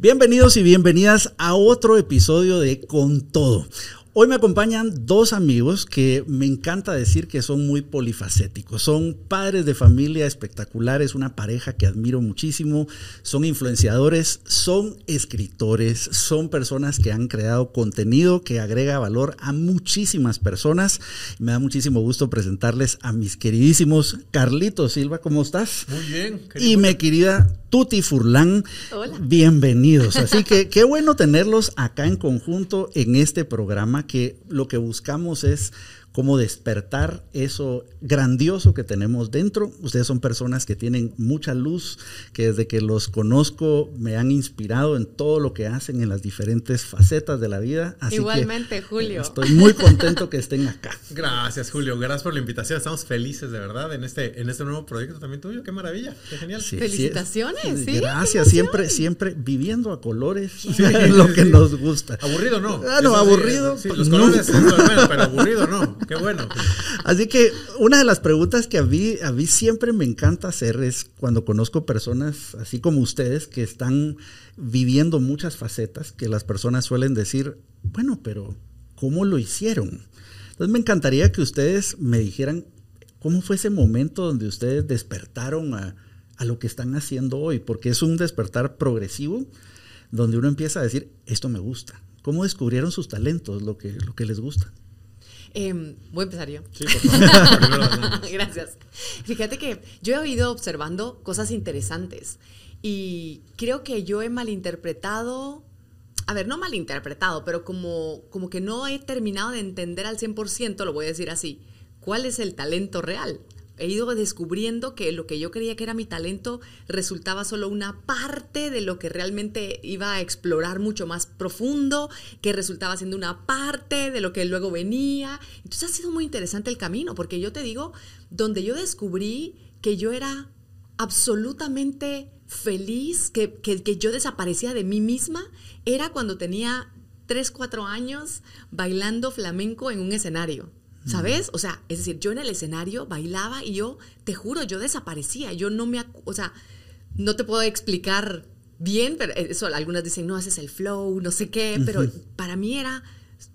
Bienvenidos y bienvenidas a otro episodio de Con Todo. Hoy me acompañan dos amigos que me encanta decir que son muy polifacéticos. Son padres de familia espectaculares, una pareja que admiro muchísimo, son influenciadores, son escritores, son personas que han creado contenido que agrega valor a muchísimas personas. Me da muchísimo gusto presentarles a mis queridísimos Carlitos Silva, ¿cómo estás? Muy bien. Y mi querida Tuti Furlan. Hola. Bienvenidos. Así que qué bueno tenerlos acá en conjunto en este programa que lo que buscamos es cómo despertar eso grandioso que tenemos dentro. Ustedes son personas que tienen mucha luz, que desde que los conozco me han inspirado en todo lo que hacen en las diferentes facetas de la vida. Así Igualmente, que Julio. Estoy muy contento que estén acá. Gracias, Julio. Gracias por la invitación. Estamos felices, de verdad, en este, en este nuevo proyecto también tuyo. Qué maravilla. Qué genial. Sí, Felicitaciones, sí, sí, Gracias, siempre, siempre viviendo a colores, lo que nos gusta. Aburrido no. Ah, no, Eso aburrido, Sí, pues, los no. colores, eso es bueno, pero aburrido no. Qué bueno. Así que una de las preguntas que a mí, a mí siempre me encanta hacer es cuando conozco personas así como ustedes que están viviendo muchas facetas, que las personas suelen decir, bueno, pero ¿cómo lo hicieron? Entonces me encantaría que ustedes me dijeran cómo fue ese momento donde ustedes despertaron a, a lo que están haciendo hoy, porque es un despertar progresivo donde uno empieza a decir, esto me gusta. ¿Cómo descubrieron sus talentos, lo que, lo que les gusta? Em, voy a empezar yo. Sí, por favor. Primero. Gracias. Fíjate que yo he ido observando cosas interesantes y creo que yo he malinterpretado, a ver, no malinterpretado, pero como, como que no he terminado de entender al 100%, lo voy a decir así, cuál es el talento real. He ido descubriendo que lo que yo creía que era mi talento resultaba solo una parte de lo que realmente iba a explorar mucho más profundo, que resultaba siendo una parte de lo que luego venía. Entonces ha sido muy interesante el camino, porque yo te digo, donde yo descubrí que yo era absolutamente feliz, que, que, que yo desaparecía de mí misma, era cuando tenía 3, 4 años bailando flamenco en un escenario. ¿Sabes? O sea, es decir, yo en el escenario bailaba y yo, te juro, yo desaparecía. Yo no me, o sea, no te puedo explicar bien, pero eso, algunas dicen, no, haces el flow, no sé qué, pero para mí era,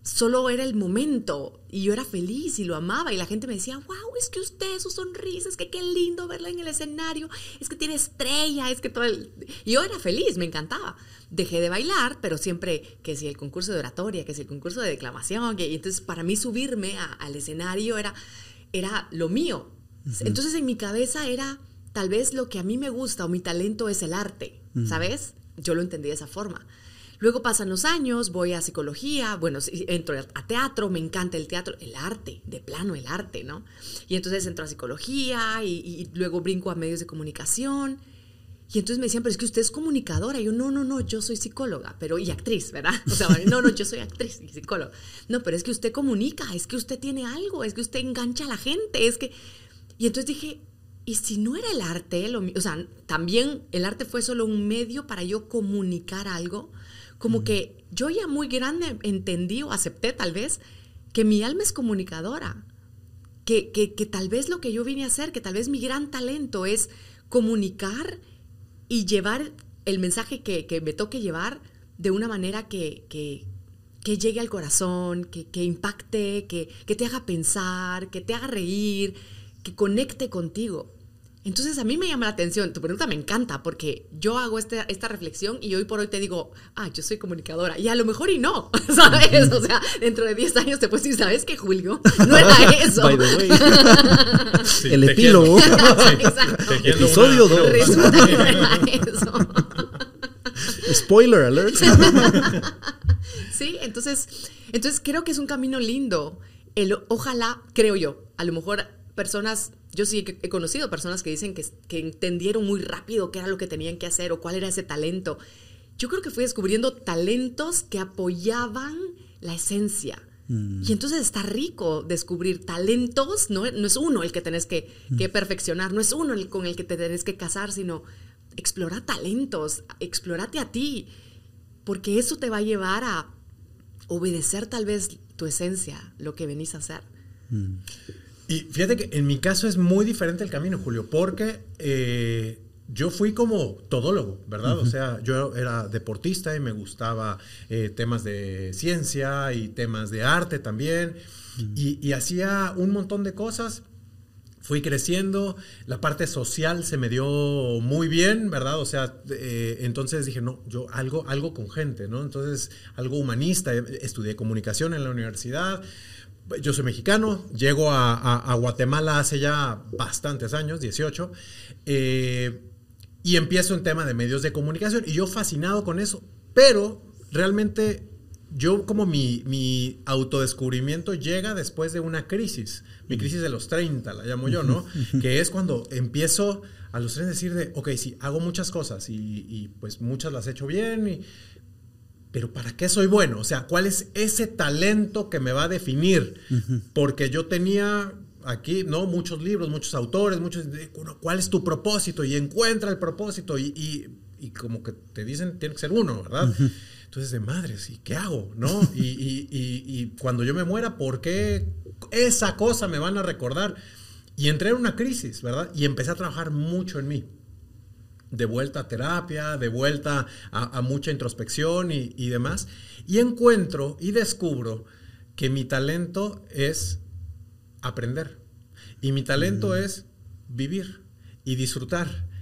solo era el momento y yo era feliz y lo amaba y la gente me decía, wow, es que usted, su sonrisa, es que qué lindo verla en el escenario, es que tiene estrella, es que todo el... Yo era feliz, me encantaba. Dejé de bailar, pero siempre que si el concurso de oratoria, que si el concurso de declamación, que, y entonces para mí subirme a- al escenario era, era lo mío. Entonces en mi cabeza era tal vez lo que a mí me gusta o mi talento es el arte, ¿sabes? Yo lo entendí de esa forma. Luego pasan los años, voy a psicología, bueno, entro a teatro, me encanta el teatro, el arte, de plano el arte, ¿no? Y entonces entro a psicología y, luego brinco a medios de comunicación. Y entonces me decían, pero es que usted es comunicadora. Y yo, no, no, no, yo soy psicóloga, pero y actriz, ¿verdad? O sea, no, no, yo soy actriz y psicóloga. No, pero es que usted comunica, es que usted tiene algo, es que usted engancha a la gente, es que... Y entonces dije, ¿y si no era el arte? Lo o sea, también el arte fue solo un medio para yo comunicar algo. Como que yo ya muy grande entendí o acepté tal vez que mi alma es comunicadora que, que, que tal vez lo que yo vine a hacer, que tal vez mi gran talento es comunicar y llevar el mensaje que, que me toque llevar de una manera que, que, que llegue al corazón, que, que impacte, que, que te haga pensar, que te haga reír, que conecte contigo. Entonces a mí me llama la atención, tu pregunta me encanta porque yo hago este, esta reflexión y hoy por hoy te digo, ah, yo soy comunicadora y a lo mejor y no, ¿sabes? O sea, dentro de 10 años te puedes decir, ¿sabes qué, Julio? No era eso. By the way. Sí, El epílogo. Exacto. Episodio una- dos. Resulta que no era eso. Spoiler alert. Sí, entonces, entonces creo que es un camino lindo. El, ojalá, creo yo, a lo mejor personas, yo sí he, he conocido personas que dicen que, que entendieron muy rápido qué era lo que tenían que hacer o cuál era ese talento. Yo creo que fui descubriendo talentos que apoyaban la esencia. Y entonces está rico descubrir talentos, no, no es uno el que tenés que, que perfeccionar, no es uno el con el que te tenés que casar, sino explorar talentos, explórate a ti, porque eso te va a llevar a obedecer tal vez tu esencia, lo que venís a hacer. Y fíjate que en mi caso es muy diferente el camino, Julio, porque eh, yo fui como todólogo, ¿verdad? O sea, yo era deportista y me gustaba eh, temas de ciencia y temas de arte también. y, hacía un montón de cosas. Fui creciendo, la parte social se me dio muy bien, ¿verdad? O sea, eh, entonces dije, no, yo algo, algo con gente, ¿no? Entonces, algo humanista, estudié comunicación en la universidad, yo soy mexicano, llego a, Guatemala hace ya bastantes años, 18, eh, y empiezo en tema de medios de comunicación y yo fascinado con eso, pero realmente yo como mi, mi autodescubrimiento llega después de una crisis, mi crisis de los 30, la llamo yo, ¿no? que es cuando empiezo a los tres decir de, ok, sí, hago muchas cosas y, y pues muchas las he hecho bien, y, pero ¿para qué soy bueno? O sea, ¿cuál es ese talento que me va a definir? Porque yo tenía aquí, ¿no? Muchos libros, muchos autores, muchos... ¿Cuál es tu propósito? Y encuentra el propósito y, como que te dicen, tiene que ser uno, ¿verdad? Entonces, de madres, ¿y qué hago? ¿No? Y, y, cuando yo me muera, ¿por qué esa cosa me van a recordar? Y entré en una crisis, ¿verdad? Y empecé a trabajar mucho en mí. De vuelta a terapia, de vuelta a, mucha introspección y, y demás. Y encuentro y descubro que mi talento es aprender. Y mi talento mm. es vivir y disfrutar.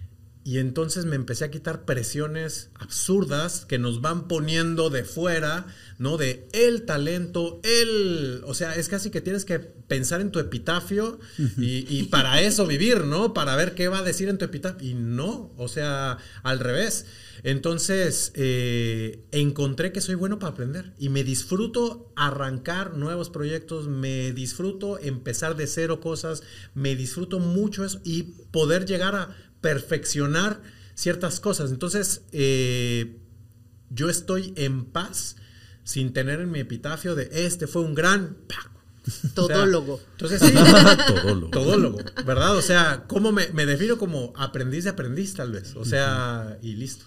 Y entonces me empecé a quitar presiones absurdas que nos van poniendo de fuera, ¿no? De el talento, el... O sea, es casi que tienes que pensar en tu epitafio y, para eso vivir, ¿no? Para ver qué va a decir en tu epitafio. Y no, o sea, al revés. Entonces, eh, encontré que soy bueno para aprender y me disfruto arrancar nuevos proyectos, me disfruto empezar de cero cosas, me disfruto mucho eso y poder llegar a perfeccionar ciertas cosas. Entonces, eh, yo estoy en paz sin tener en mi epitafio de este fue un gran... Todólogo. entonces sí, todólogo. todólogo, ¿verdad? O sea, ¿cómo me, me, defino como aprendiz de aprendiz tal vez? O sea, y listo.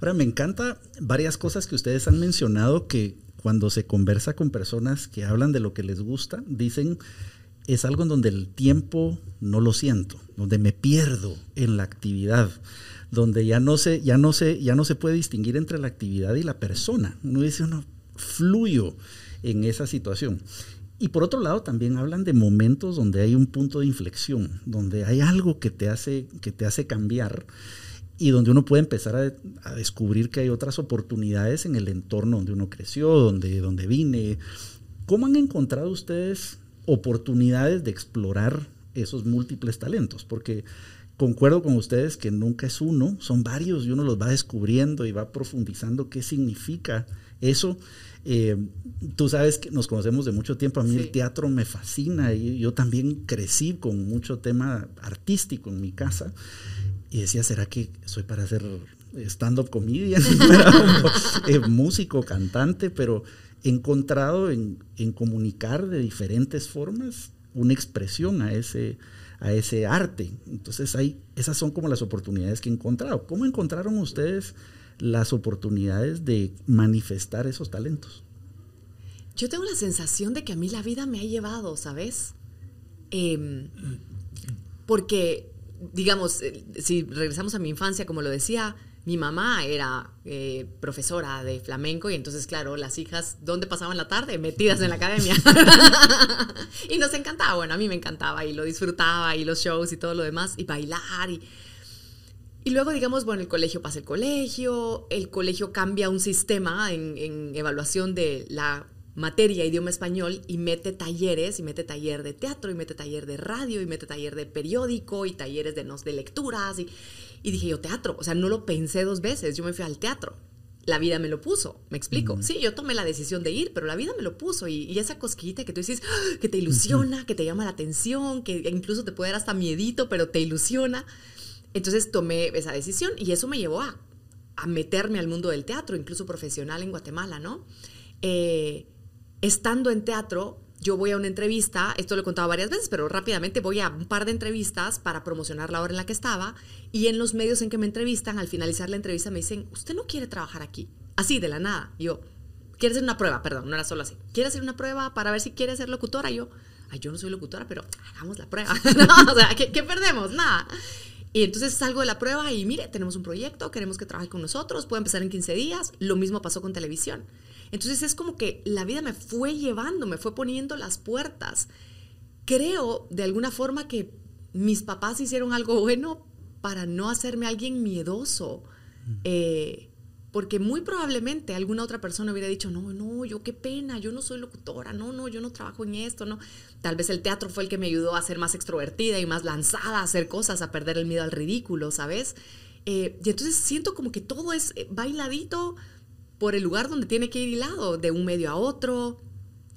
Ahora, me encanta varias cosas que ustedes han mencionado que cuando se conversa con personas que hablan de lo que les gusta, dicen, es algo en donde el tiempo no lo siento, donde me pierdo en la actividad, donde ya no se, ya no se, ya no se puede distinguir entre la actividad y la persona. Uno dice, uno fluyo en esa situación. Y por otro lado, también hablan de momentos donde hay un punto de inflexión, donde hay algo que te hace, que te hace cambiar y donde uno puede empezar a, descubrir que hay otras oportunidades en el entorno donde uno creció, donde, donde vine. ¿Cómo han encontrado ustedes oportunidades de explorar esos múltiples talentos, porque concuerdo con ustedes que nunca es uno, son varios y uno los va descubriendo y va profundizando qué significa eso. Eh, tú sabes que nos conocemos de mucho tiempo, a mí el teatro me fascina y yo también crecí con mucho tema artístico en mi casa y decía, ¿será que soy para hacer stand-up comedian? Eh, músico, cantante, pero encontrado en, comunicar de diferentes formas una expresión a ese, a ese arte. Entonces, hay, esas son como las oportunidades que he encontrado. ¿Cómo encontraron ustedes las oportunidades de manifestar esos talentos? Yo tengo la sensación de que a mí la vida me ha llevado, ¿sabes? Em, porque, digamos, eh, si regresamos a mi infancia, como lo decía, mi mamá era eh, profesora de flamenco y entonces, claro, las hijas, ¿dónde pasaban la tarde? Metidas en la academia. y nos encantaba, bueno, a mí me encantaba y lo disfrutaba y los shows y todo lo demás y bailar y... Y luego, digamos, bueno, el colegio pasa el colegio, el colegio cambia un sistema en, en evaluación de la materia idioma español y mete talleres, y mete taller de teatro, y mete taller de radio, y mete taller de periódico, y talleres de, de lecturas, y, y dije yo, teatro, o sea, no lo pensé dos veces, yo me fui al teatro. La vida me lo puso, me explico. Sí, yo tomé la decisión de ir, pero la vida me lo puso. Y, esa cosquillita que tú dices, ¡ah! que te ilusiona, que te llama la atención, que incluso te puede dar hasta miedito, pero te ilusiona. Entonces tomé esa decisión y eso me llevó a, a meterme al mundo del teatro, incluso profesional en Guatemala, ¿no? Eh, estando en teatro, yo voy a una entrevista, esto lo he contado varias veces, pero rápidamente voy a un par de entrevistas para promocionar la hora en la que estaba y en los medios en que me entrevistan, al finalizar la entrevista me dicen, usted no quiere trabajar aquí, así de la nada. yo, quiere hacer una prueba, perdón, no era solo así, quiere hacer una prueba para ver si quiere ser locutora. yo, ay, yo no soy locutora, pero hagamos la prueba. o sea, ¿qué, perdemos? Nada. Y entonces salgo de la prueba y mire, tenemos un proyecto, queremos que trabaje con nosotros, puede empezar en 15 días. Lo mismo pasó con televisión. Entonces es como que la vida me fue llevando, me fue poniendo las puertas. Creo de alguna forma que mis papás hicieron algo bueno para no hacerme alguien miedoso. Eh, porque muy probablemente alguna otra persona hubiera dicho, no, no, yo qué pena, yo no soy locutora, no, no, yo no trabajo en esto, no. Tal vez el teatro fue el que me ayudó a ser más extrovertida y más lanzada a hacer cosas, a perder el miedo al ridículo, ¿sabes? Eh, y entonces siento como que todo es eh, bailadito por el lugar donde tiene que ir hilado, de un medio a otro.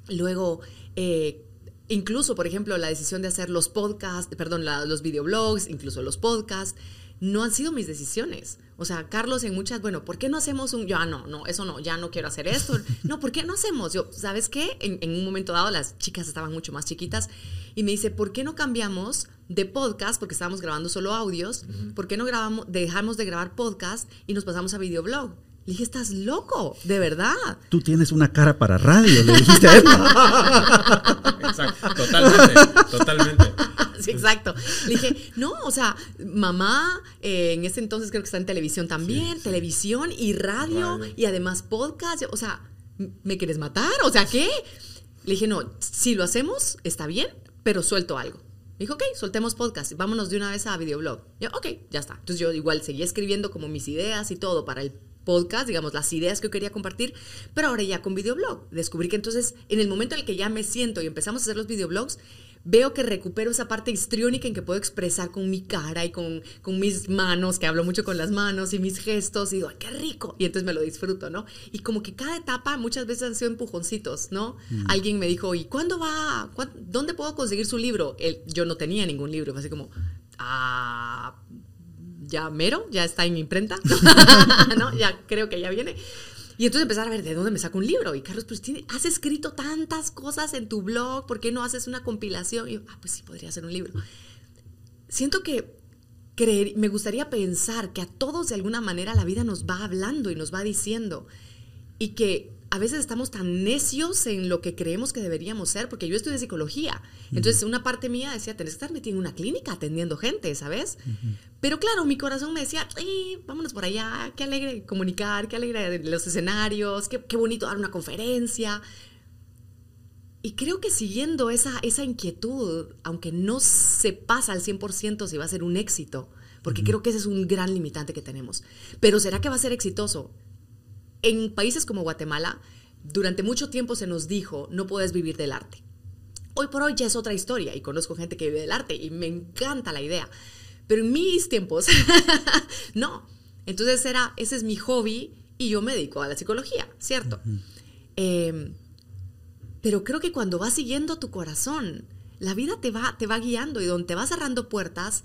Luego, eh, incluso, por ejemplo, la decisión de hacer los podcasts, perdón, los videoblogs, incluso los podcasts no han sido mis decisiones. O sea, Carlos en muchas, bueno, ¿por qué no hacemos un, ya no, no, eso no, ya no quiero hacer esto. No, ¿por qué no hacemos? Yo, ¿sabes qué? En, un momento dado las chicas estaban mucho más chiquitas y me dice, ¿por qué no cambiamos de podcast? Porque estábamos grabando solo audios. ¿Por qué no grabamos, dejamos de grabar podcast y nos pasamos a videoblog? Le dije, estás loco, de verdad. Tú tienes una cara para radio, le dijiste a él. Exacto, totalmente, totalmente. Sí, exacto. Le dije, no, o sea, mamá, eh, en ese entonces creo que está en televisión también, televisión y radio, y además podcast. O sea, ¿me quieres matar? O sea, ¿qué? Le dije, no, si lo hacemos, está bien, pero suelto algo. Me dijo, ok, soltemos podcast, vámonos de una vez a videoblog. Yo, ok, ya está. Entonces yo igual seguía escribiendo como mis ideas y todo para el podcast, digamos, las ideas que yo quería compartir, pero ahora ya con videoblog. Descubrí que entonces, en el momento en el que ya me siento y empezamos a hacer los videoblogs, veo que recupero esa parte histriónica en que puedo expresar con mi cara y con, con mis manos, que hablo mucho con las manos y mis gestos, y digo, qué rico! Y entonces me lo disfruto, ¿no? Y como que cada etapa muchas veces han sido empujoncitos, ¿no? Mm. Alguien me dijo, ¿y cuándo va? ¿Dónde puedo conseguir su libro? yo no tenía ningún libro, fue así como, ah, ya mero, ya está en imprenta, ¿no? Ya creo que ya viene. Y entonces empezar a ver de dónde me saco un libro. Y Carlos, pues tiene, has escrito tantas cosas en tu blog, ¿por qué no haces una compilación? Y yo, ah, pues sí, podría ser un libro. Siento que creer, me gustaría pensar que a todos de alguna manera la vida nos va hablando y nos va diciendo. Y que a veces estamos tan necios en lo que creemos que deberíamos ser, porque yo estudié psicología. Entonces, una parte mía decía, tenés que estar metido en una clínica atendiendo gente, ¿sabes? Pero claro, mi corazón me decía, vámonos por allá, qué alegre comunicar, qué alegre los escenarios, qué, qué bonito dar una conferencia. Y creo que siguiendo esa, esa inquietud, aunque no se pasa al 100% si va a ser un éxito, porque creo que ese es un gran limitante que tenemos. Pero ¿será que va a ser exitoso? En países como Guatemala, durante mucho tiempo se nos dijo, no puedes vivir del arte. Hoy por hoy ya es otra historia y conozco gente que vive del arte y me encanta la idea. Pero en mis tiempos, no. Entonces era, ese es mi hobby y yo me dedico a la psicología, ¿cierto? Em, pero creo que cuando vas siguiendo tu corazón, la vida te va, te va guiando y donde te va cerrando puertas,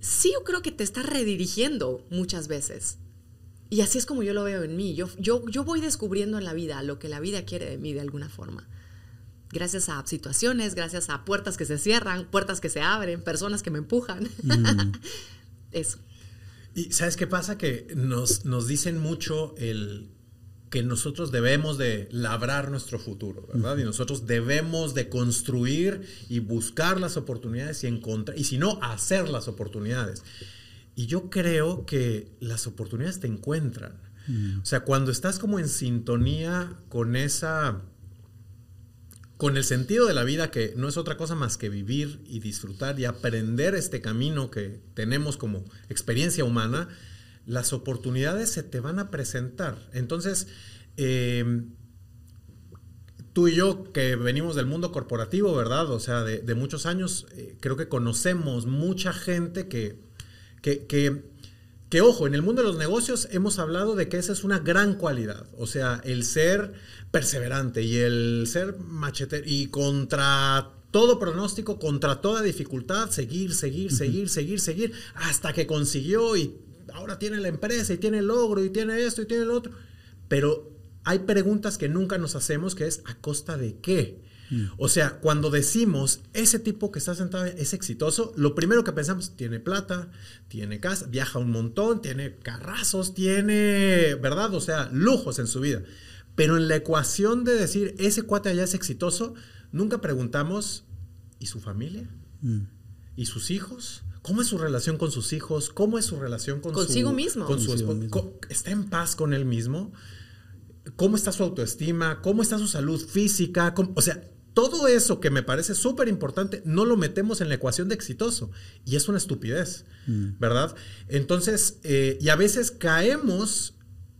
sí yo creo que te está redirigiendo muchas veces. Y así es como yo lo veo en mí. Yo, yo, yo voy descubriendo en la vida lo que la vida quiere de mí de alguna forma. Gracias a situaciones, gracias a puertas que se cierran, puertas que se abren, personas que me empujan. Mm. Eso. Y sabes qué pasa? Que nos, nos dicen mucho el que nosotros debemos de labrar nuestro futuro, ¿verdad? Y nosotros debemos de construir y buscar las oportunidades y encontrar, y si no, hacer las oportunidades. Y yo creo que las oportunidades te encuentran. Mm. O sea, cuando estás como en sintonía con esa, con el sentido de la vida que no es otra cosa más que vivir y disfrutar y aprender este camino que tenemos como experiencia humana, las oportunidades se te van a presentar. Entonces, em, tú y yo que venimos del mundo corporativo, ¿verdad? O sea, de, muchos años, eh, creo que conocemos mucha gente que que, que, ojo, en el mundo de los negocios hemos hablado de que esa es una gran cualidad, o sea, el ser perseverante y el ser machetero y contra todo pronóstico, contra toda dificultad, seguir, seguir, seguir, seguir, seguir, hasta que consiguió y ahora tiene la empresa y tiene el logro y tiene esto y tiene lo otro. Pero hay preguntas que nunca nos hacemos que es ¿a costa de qué? O sea, cuando decimos ese tipo que está sentado es exitoso, lo primero que pensamos, tiene plata, tiene casa, viaja un montón, tiene carrazos, tiene, ¿verdad? O sea, lujos en su vida. Pero en la ecuación de decir ese cuate allá es exitoso, nunca preguntamos, ¿y su familia? Mm. y sus hijos? ¿Cómo es su relación con sus hijos? ¿Cómo es su relación con Consigo su, mismo. Con Consigo mismo. ¿Está en paz con él mismo? ¿Cómo está su autoestima? ¿Cómo está su salud física? ¿Cómo- o sea, todo eso que me parece súper importante no lo metemos en la ecuación de exitoso. Y es una estupidez, ¿verdad? Entonces, eh, y a veces caemos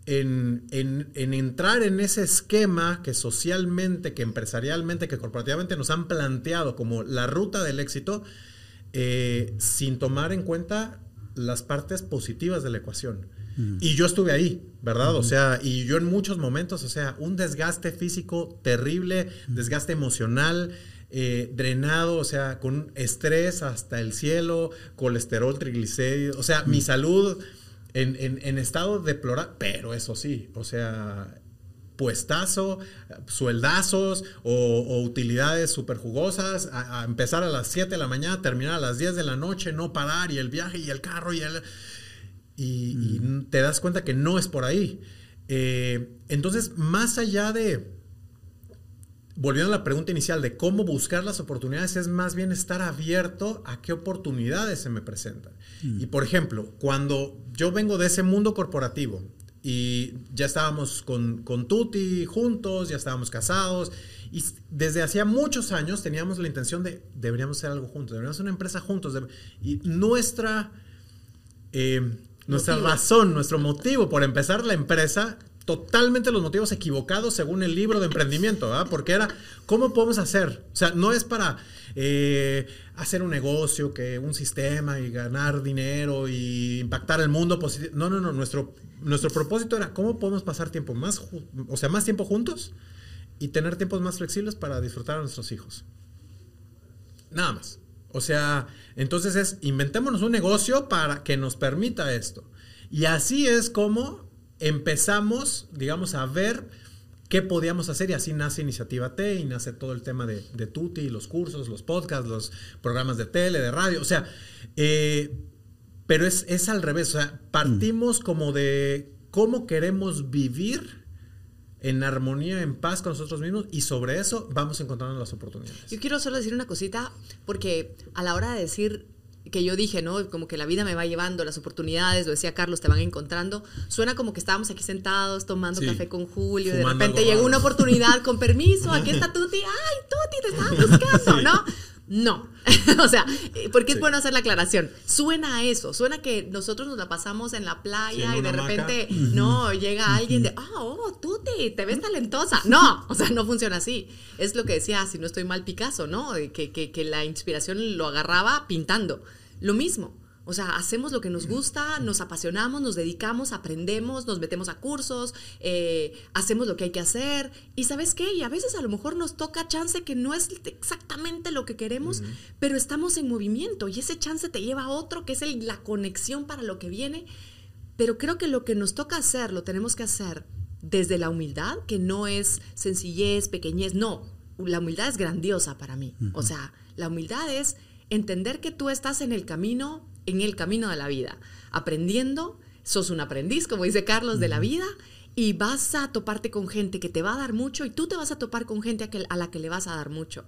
en, en- en entrar en ese esquema que socialmente, que empresarialmente, que corporativamente nos han planteado como la ruta del éxito, eh, sin tomar en cuenta las partes positivas de la ecuación. Y yo estuve ahí, ¿verdad? O sea, y yo en muchos momentos, o sea, un desgaste físico terrible, desgaste emocional, eh, drenado, o sea, con estrés hasta el cielo, colesterol, triglicéridos, o sea, mi salud en, en- en estado deplorable, pero eso sí, o sea, puestazo, sueldazos o, o utilidades súper jugosas, a, a empezar a las 7 de la mañana, terminar a las 10 de la noche, no parar y el viaje y el carro y el... Y, y te das cuenta que no es por ahí. Eh, entonces, más allá de, volviendo a la pregunta inicial de cómo buscar las oportunidades, es más bien estar abierto a qué oportunidades se me presentan. Y por ejemplo, cuando yo vengo de ese mundo corporativo y ya estábamos con, con Tuti juntos, ya estábamos casados, y desde hacía muchos años teníamos la intención de deberíamos hacer algo juntos, deberíamos hacer una empresa juntos. y nuestra eh, nuestra Motivo. razón, nuestro motivo por empezar la empresa, totalmente los motivos equivocados según el libro de emprendimiento, ¿verdad? Porque era, ¿cómo podemos hacer? O sea, no es para eh, hacer un negocio, que un sistema y ganar dinero y impactar el mundo positivo. No, no, no, nuestro, nuestro propósito era, ¿cómo podemos pasar tiempo más, o sea, más tiempo juntos y tener tiempos más flexibles para disfrutar a nuestros hijos? Nada más. O sea, entonces es, inventémonos un negocio para que nos permita esto. Y así es como empezamos, digamos, a ver qué podíamos hacer y así nace Iniciativa T y nace todo el tema de, de Tuti, los cursos, los podcasts, los programas de tele, de radio. O sea, eh, pero es, es al revés. O sea, partimos como de cómo queremos vivir en armonía, en paz con nosotros mismos y sobre eso vamos encontrando las oportunidades. Yo quiero solo decir una cosita, porque a la hora de decir que yo dije, ¿no? Como que la vida me va llevando, las oportunidades, lo decía Carlos, te van encontrando. Suena como que estábamos aquí sentados tomando Sí. café con Julio, y de repente llegó una oportunidad, con permiso, aquí está Tuti, ay, Tuti, te estaba buscando, ¿no? No, o sea, eh, porque es bueno hacer la aclaración. Suena a eso, suena que nosotros nos la pasamos en la playa y de repente, no, llega alguien de, ah, oh, Tuti, te ves talentosa. No, o sea, no funciona así. Es lo que decía, si no estoy mal, Picasso, ¿no? Que, que, que la inspiración lo agarraba pintando. Lo mismo. O sea, hacemos lo que nos gusta, nos apasionamos, nos dedicamos, aprendemos, nos metemos a cursos, eh, hacemos lo que hay que hacer. Y sabes qué, y a veces a lo mejor nos toca chance que no es exactamente lo que queremos, pero estamos en movimiento y ese chance te lleva a otro, que es el- la conexión para lo que viene. Pero creo que lo que nos toca hacer, lo tenemos que hacer desde la humildad, que no es sencillez, pequeñez, no. La humildad es grandiosa para mí. O sea, la humildad es entender que tú estás en el camino, en el camino de la vida, aprendiendo, sos un aprendiz, como dice Carlos, de la vida, y vas a toparte con gente que te va a dar mucho y tú te vas a topar con gente a, que- a la que le vas a dar mucho.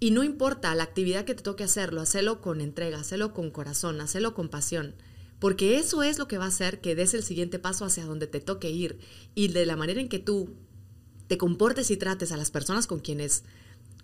Y no importa la actividad que te toque hacerlo, hacelo con entrega, hacelo con corazón, hacelo con pasión. Porque eso es lo que va a hacer que des el siguiente paso hacia donde te toque ir. Y de la manera en que tú te comportes y trates a las personas con quienes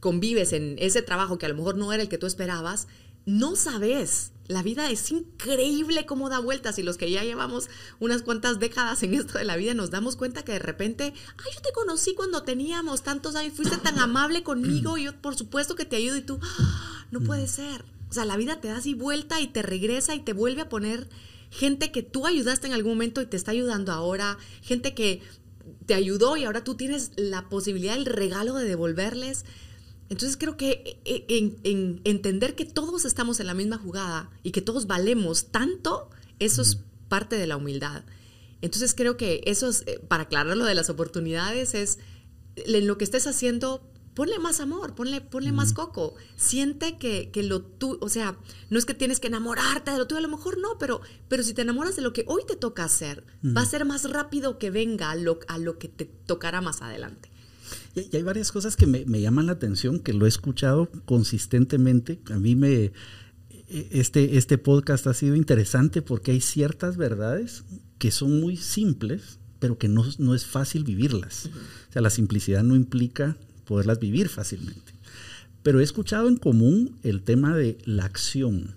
convives en ese trabajo que a lo mejor no era el que tú esperabas, no sabes. La vida es increíble cómo da vueltas y los que ya llevamos unas cuantas décadas en esto de la vida nos damos cuenta que de repente, ay, yo te conocí cuando teníamos tantos años, fuiste tan amable conmigo y yo por supuesto que te ayudo y tú, "Ah, no puede ser. O sea, la vida te da así vuelta y te regresa y te vuelve a poner gente que tú ayudaste en algún momento y te está ayudando ahora, gente que te ayudó y ahora tú tienes la posibilidad, el regalo de devolverles. Entonces creo que eh, en, en entender que todos estamos en la misma jugada y que todos valemos tanto, eso es parte de la humildad. Entonces creo que eso es, eh, para aclarar lo de las oportunidades, es en lo que estés haciendo, ponle más amor, ponle, ponle más coco. Siente que, que lo tú, o sea, no es que tienes que enamorarte de lo tuyo, a lo mejor no, pero, pero si te enamoras de lo que hoy te toca hacer, va a ser más rápido que venga a lo, a lo que te tocará más adelante. Y, hay varias cosas que me, me llaman la atención, que lo he escuchado consistentemente. A mí me... eh, este, este podcast ha sido interesante porque hay ciertas verdades que son muy simples, pero que no, no es fácil vivirlas. O sea, la simplicidad no implica poderlas vivir fácilmente. Pero he escuchado en común el tema de la acción.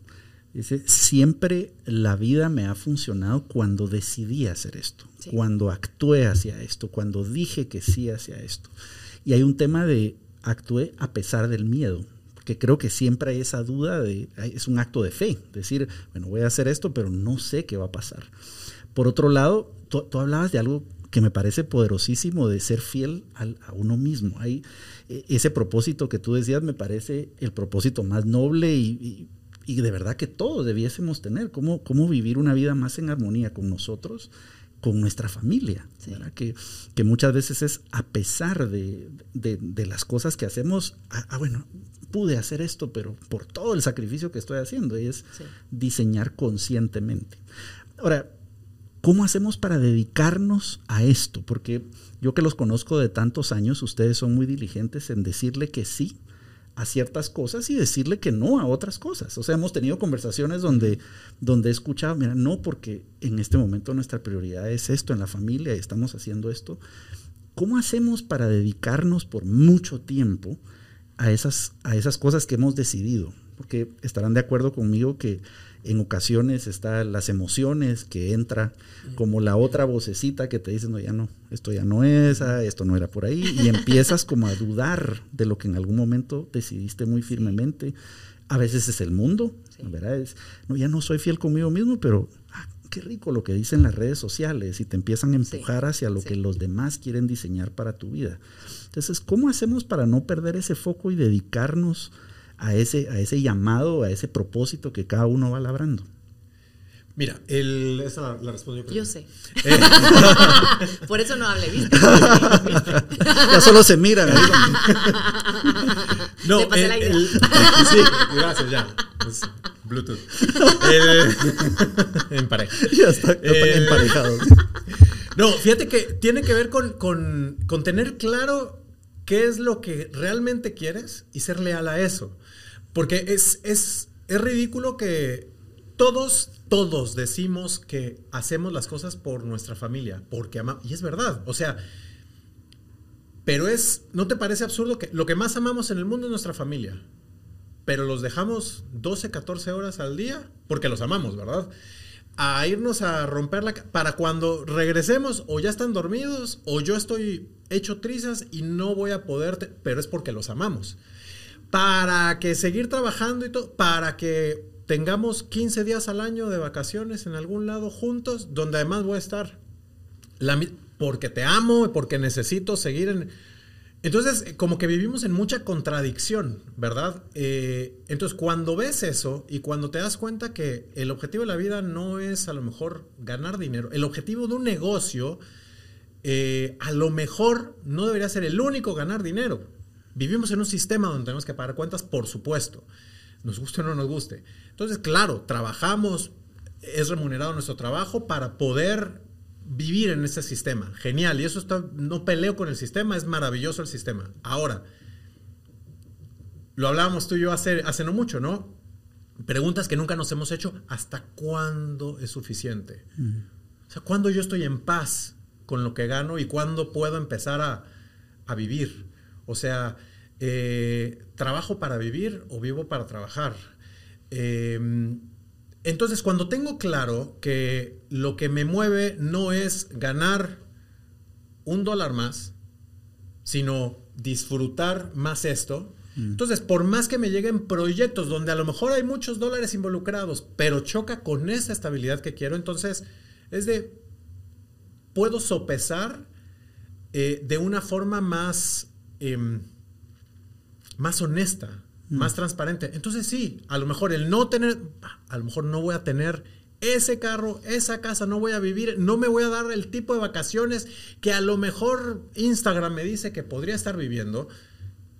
Dice, siempre la vida me ha funcionado cuando decidí hacer esto, cuando actué hacia esto, cuando dije que sí hacia esto. Y hay un tema de actué a pesar del miedo, porque creo que siempre hay esa duda de, es un acto de fe, decir, bueno, voy a hacer esto, pero no sé qué va a pasar. Por otro lado, tú, hablabas de algo que me parece poderosísimo de ser fiel a uno mismo. Hay e, ese propósito que tú decías me parece el propósito más noble y, de verdad que todos debiésemos tener, cómo, cómo vivir una vida más en armonía con nosotros, con nuestra familia, que, que, muchas veces es a pesar de, las cosas que hacemos, ah, ah, bueno, pude hacer esto, pero por todo el sacrificio que estoy haciendo, y es diseñar conscientemente. Ahora, ¿cómo hacemos para dedicarnos a esto? Porque yo que los conozco de tantos años, ustedes son muy diligentes en decirle que sí a ciertas cosas y decirle que no a otras cosas. O sea, hemos tenido conversaciones donde, donde he escuchado, mira, no, porque en este momento nuestra prioridad es esto en la familia y estamos haciendo esto. ¿Cómo hacemos para dedicarnos por mucho tiempo a esas, a esas cosas que hemos decidido? Porque estarán de acuerdo conmigo que en ocasiones están las emociones que entra como la otra vocecita que te dice, no, ya no, esto ya no es, ah, esto no era por ahí, y empiezas como a dudar de lo que en algún momento decidiste muy firmemente. A veces es el mundo, ¿verdad? no, ya no soy fiel conmigo mismo, pero ah, qué rico lo que dicen las redes sociales y te empiezan a empujar hacia lo que los demás quieren diseñar para tu vida. Entonces, ¿cómo hacemos para no perder ese foco y dedicarnos? A ese, a ese llamado, a ese propósito que cada uno va labrando? Mira, el, esa la, respondo yo. Yo sé. Eh. Por eso no hablé, ¿viste? ya solo se miran. no, el, sí, gracias, ya. Bluetooth. en pareja. Ya está, eh, emparejado. No, fíjate que tiene que ver con, con, con tener claro qué es lo que realmente quieres y ser leal a eso. Porque es, es, es ridículo que todos, todos decimos que hacemos las cosas por nuestra familia, porque amamos. Y es verdad, o sea, pero es, ¿no te parece absurdo que lo que más amamos en el mundo es nuestra familia? Pero los dejamos 12, 14 horas al día porque los amamos, ¿verdad? A irnos a romper la... Para cuando regresemos o ya están dormidos o yo estoy hecho trizas y no voy a poder, pero es porque los amamos para que seguir trabajando y todo, para que tengamos 15 días al año de vacaciones en algún lado juntos, donde además voy a estar porque te amo y porque necesito seguir en... Entonces, como que vivimos en mucha contradicción, ¿verdad? Eh, entonces, cuando ves eso y cuando te das cuenta que el objetivo de la vida no es a lo mejor ganar dinero, el objetivo de un negocio eh, a lo mejor no debería ser el único ganar dinero. Vivimos en un sistema donde tenemos que pagar cuentas, por supuesto, nos guste o no nos guste. Entonces, claro, trabajamos, es remunerado nuestro trabajo para poder vivir en ese sistema. Genial, y eso está, no peleo con el sistema, es maravilloso el sistema. Ahora, lo hablábamos tú y yo hace, hace no mucho, ¿no? Preguntas que nunca nos hemos hecho, ¿hasta cuándo es suficiente? O sea, ¿cuándo yo estoy en paz con lo que gano y cuándo puedo empezar a, a vivir? O sea, eh, ¿trabajo para vivir o vivo para trabajar? Em, entonces, cuando tengo claro que lo que me mueve no es ganar un dólar más, sino disfrutar más esto, mm. entonces, por más que me lleguen proyectos donde a lo mejor hay muchos dólares involucrados, pero choca con esa estabilidad que quiero, entonces es de, puedo sopesar eh, de una forma más Em, más honesta, mm. más transparente. Entonces sí, a lo mejor el no tener, a lo mejor no voy a tener ese carro, esa casa, no voy a vivir, no me voy a dar el tipo de vacaciones que a lo mejor Instagram me dice que podría estar viviendo,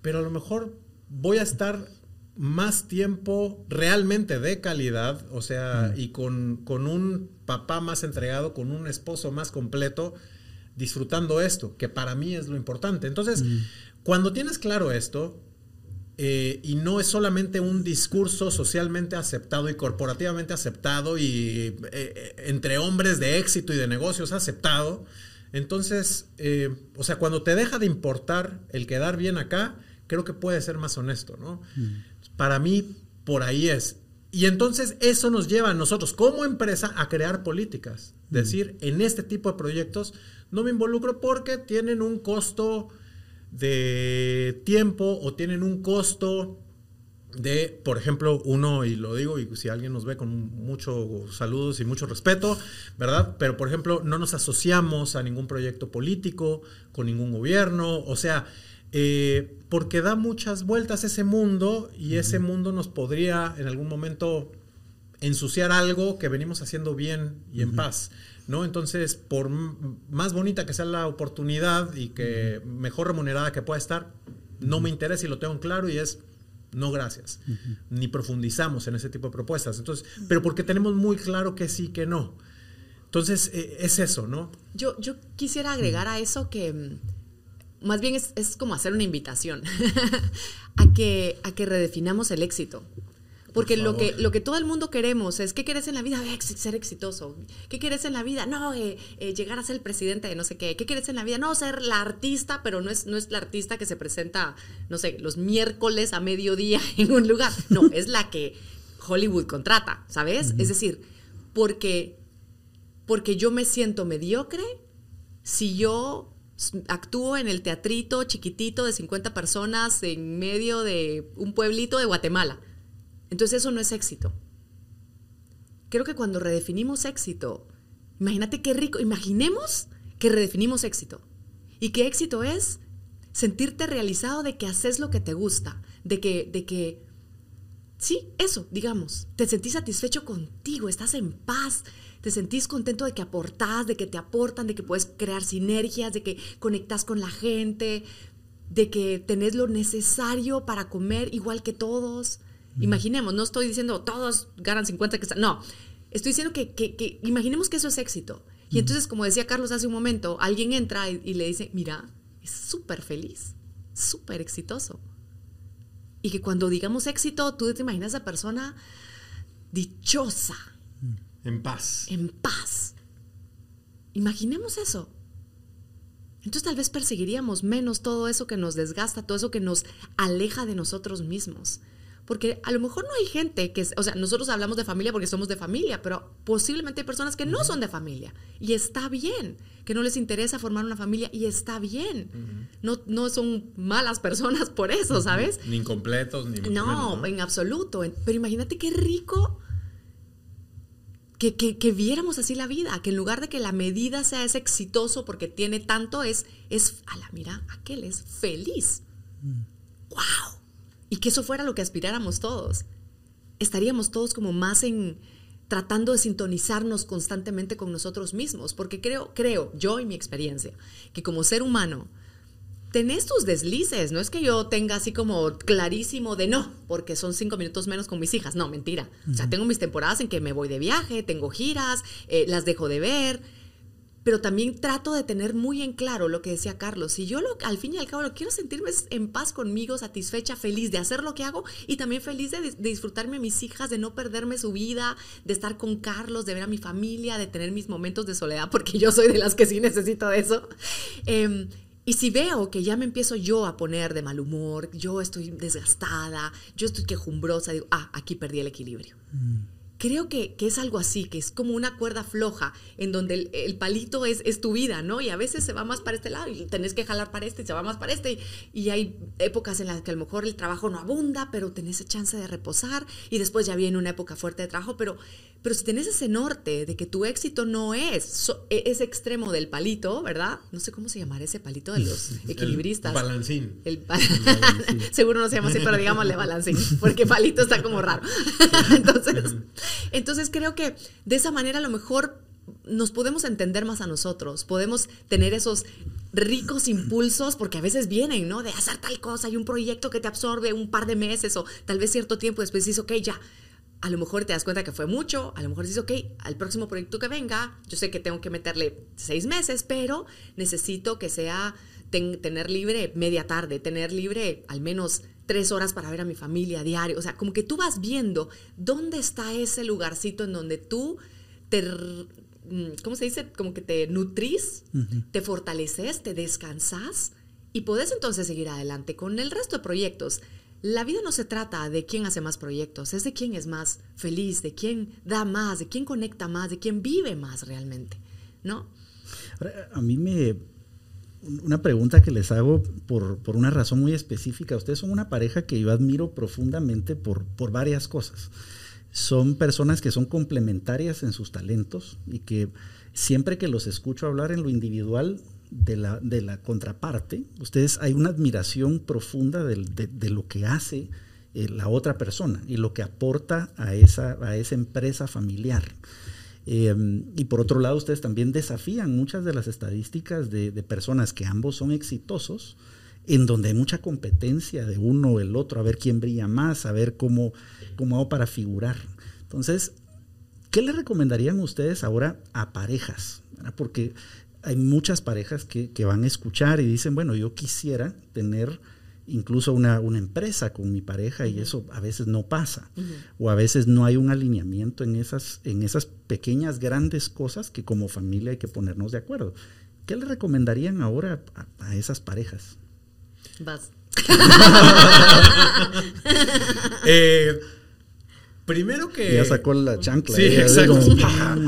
pero a lo mejor voy a estar más tiempo realmente de calidad, o sea, mm. y con, con, un papá más entregado, con un esposo más completo, disfrutando esto, que para mí es lo importante. Entonces, mm. Cuando tienes claro esto, eh, y no es solamente un discurso socialmente aceptado y corporativamente aceptado y eh, entre hombres de éxito y de negocios aceptado. Entonces, o sea, cuando te deja de importar el quedar bien acá, creo que puede ser más honesto, ¿no? Mm. Para mí, por ahí es. Y entonces eso nos lleva a nosotros como empresa a crear políticas. Decir, en este tipo de proyectos no me involucro porque tienen un costo de tiempo o tienen un costo de, por ejemplo, uno, y lo digo, y si alguien nos ve con muchos saludos y mucho respeto, ¿verdad? Pero, por ejemplo, no nos asociamos a ningún proyecto político, con ningún gobierno, o sea, eh, porque da muchas vueltas ese mundo y ese mundo nos podría en algún momento ensuciar algo que venimos haciendo bien y en paz. ¿No? Entonces, por más bonita que sea la oportunidad y que mejor remunerada que pueda estar, no me interesa y lo tengo claro y es no gracias. Ni profundizamos en ese tipo de propuestas. Entonces, pero porque tenemos muy claro que sí, que no. Entonces, e, es eso, ¿no? Yo, yo quisiera agregar a eso que mm, más bien es, como hacer una invitación a, que, a que redefinamos el éxito. Porque lo que, lo que todo el mundo queremos es, ¿qué quieres en la vida? ser exitoso. ¿Qué quieres en la vida? No, eh, eh, llegar a ser el presidente de no sé qué. ¿Qué quieres en la vida? No, ser la artista, pero no es, no es la artista que se presenta, no sé, los miércoles a mediodía en un lugar. No, es la que Hollywood contrata, ¿sabes? Es decir, porque, porque yo me siento mediocre si yo actúo en el teatrito chiquitito de 50 personas en medio de un pueblito de Guatemala. Entonces eso no es éxito. Creo que cuando redefinimos éxito, imagínate qué rico, imaginemos que redefinimos éxito. Y qué éxito es sentirte realizado de que haces lo que te gusta, de que, de que, sí, eso, digamos, te sentís satisfecho contigo, estás en paz, te sentís contento de que aportás, de que te aportan, de que puedes crear sinergias, de que conectas con la gente, de que tenés lo necesario para comer igual que todos. Imaginemos, no estoy diciendo todos ganan 50 que no, estoy diciendo que, imaginemos que eso es éxito. Y entonces, como decía Carlos hace un momento, alguien entra y, y le dice, mira, es súper feliz, súper exitoso. Y que cuando digamos éxito, tú te imaginas a esa persona dichosa, en paz. En paz. Imaginemos eso. Entonces tal vez perseguiríamos menos todo eso que nos desgasta, todo eso que nos aleja de nosotros mismos. Porque a lo mejor no hay gente que, o sea, nosotros hablamos de familia porque somos de familia, pero posiblemente hay personas que no son de familia. Y está bien, que no les interesa formar una familia y está bien. no, no son malas personas por eso, ¿sabes? Ni incompletos, ni... No, ¿no? en absoluto. Pero imagínate qué rico que, viéramos así la vida, que en lugar de que la medida sea es exitoso porque tiene tanto, es, es a la mira, aquel es feliz. ¡Wow! Y que eso fuera lo que aspiráramos todos. Estaríamos todos como más en tratando de sintonizarnos constantemente con nosotros mismos, porque creo, creo, yo y mi experiencia, que como ser humano, tenés tus deslices, no es que yo tenga así como clarísimo de no, porque son cinco minutos menos con mis hijas, no, mentira. O sea, tengo mis temporadas en que me voy de viaje, tengo giras, eh, las dejo de ver, pero también trato de tener muy en claro lo que decía Carlos. Si yo lo, al fin y al cabo lo quiero sentirme en paz conmigo, satisfecha, feliz de hacer lo que hago y también feliz de, disfrutarme a mis hijas, de no perderme su vida, de estar con Carlos, de ver a mi familia, de tener mis momentos de soledad, porque yo soy de las que sí necesito eso. Em, y si veo que ya me empiezo yo a poner de mal humor, yo estoy desgastada, yo estoy quejumbrosa, digo, ah, aquí perdí el equilibrio. Mm. Creo que, es algo así, que es como una cuerda floja, en donde el, palito es, es, tu vida, ¿no? Y a veces se va más para este lado y tenés que jalar para este y se va más para este. Y, hay épocas en las que a lo mejor el trabajo no abunda, pero tenés chance de reposar y después ya viene una época fuerte de trabajo, pero, pero si tenés ese norte de que tu éxito no es e, ese extremo del palito, ¿verdad? No sé cómo se llamará ese palito de los equilibristas. El balancín. El Seguro no se llama así, pero digámosle balancín, porque palito está como raro. Entonces... Entonces creo que de esa manera a lo mejor nos podemos entender más a nosotros, podemos tener esos ricos impulsos, porque a veces vienen, ¿no? De hacer tal cosa y un proyecto que te absorbe un par de meses o tal vez cierto tiempo, después dices, ok, ya, a lo mejor te das cuenta que fue mucho, a lo mejor dices, ok, al próximo proyecto que venga, yo sé que tengo que meterle seis meses, pero necesito que sea tener libre media tarde, tener libre al menos tres horas para ver a mi familia a diario. O sea, como que tú vas viendo dónde está ese lugarcito en donde tú te, mm, ¿cómo se dice? Como que te nutrís, te fortaleces, te descansas y puedes entonces seguir adelante con el resto de proyectos. La vida no se trata de quién hace más proyectos, es de quién es más feliz, de quién da más, de quién conecta más, de quién vive más realmente, ¿no? a mí me... Una pregunta que les hago por, una razón muy específica. Ustedes son una pareja que yo admiro profundamente por, por varias cosas. Son personas que son complementarias en sus talentos y que siempre que los escucho hablar en lo individual, de la, de la contraparte, ustedes hay una admiración profunda de, de, lo que hace eh, la otra persona y lo que aporta a esa, a esa empresa familiar. Em, y por otro lado, ustedes también desafían muchas de las estadísticas de, personas que ambos son exitosos, en donde hay mucha competencia de uno o el otro, a ver quién brilla más, a ver cómo, cómo hago para figurar. Entonces, ¿qué le recomendarían ustedes ahora a parejas? Porque hay muchas parejas que, van a escuchar y dicen, bueno, yo quisiera tener incluso una, empresa con mi pareja y eso a veces no pasa. O a veces no hay un alineamiento en esas, en esas pequeñas, grandes cosas que como familia hay que ponernos de acuerdo. ¿Qué le recomendarían ahora a, esas parejas? Vas. eh, Primero que. Ya sacó la chancla. Sí, eh, exacto.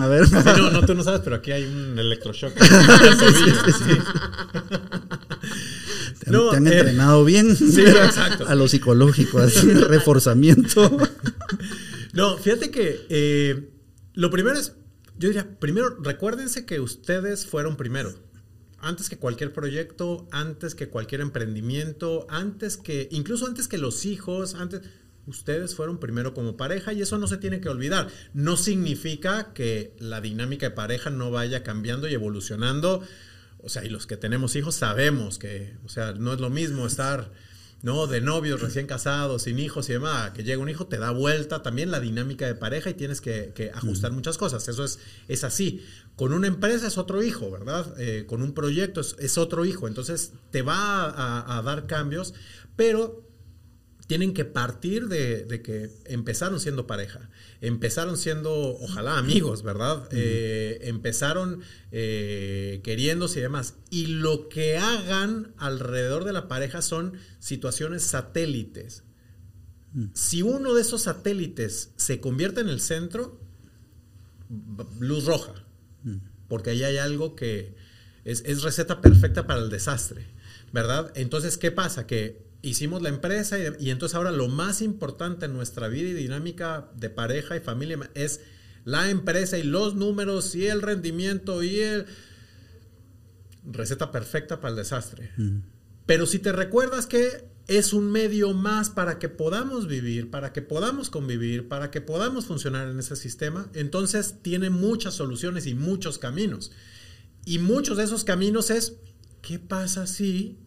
a ver. no, no, tú no sabes, pero aquí hay un electroshock. Te, no, han eh, entrenado bien sí, exacto. a lo psicológico, así, reforzamiento. No, fíjate que eh, lo primero es, yo diría, primero recuérdense que ustedes fueron primero. Antes que cualquier proyecto, antes que cualquier emprendimiento, antes que, incluso antes que los hijos, antes, ustedes fueron primero como pareja y eso no se tiene que olvidar. No significa que la dinámica de pareja no vaya cambiando y evolucionando. O sea, y los que tenemos hijos sabemos que, o sea, no es lo mismo estar, ¿no? De novios recién casados, sin hijos y demás, que llega un hijo, te da vuelta también la dinámica de pareja y tienes que, ajustar muchas cosas. Eso es, es así. Con una empresa es otro hijo, ¿verdad? Eh, con un proyecto es, otro hijo. Entonces te va a, a dar cambios, pero tienen que partir de, que empezaron siendo pareja, empezaron siendo, ojalá, amigos, ¿verdad? Eh, empezaron eh, queriéndose y demás. Y lo que hagan alrededor de la pareja son situaciones satélites. Si uno de esos satélites se convierte en el centro, luz roja, porque ahí hay algo que es, es receta perfecta para el desastre, ¿verdad? Entonces, ¿qué pasa? Que hicimos la empresa y, entonces ahora lo más importante en nuestra vida y dinámica de pareja y familia es la empresa y los números y el rendimiento y el... Receta perfecta para el desastre. Pero si te recuerdas que es un medio más para que podamos vivir, para que podamos convivir, para que podamos funcionar en ese sistema, entonces tiene muchas soluciones y muchos caminos. Y muchos de esos caminos es, ¿qué pasa si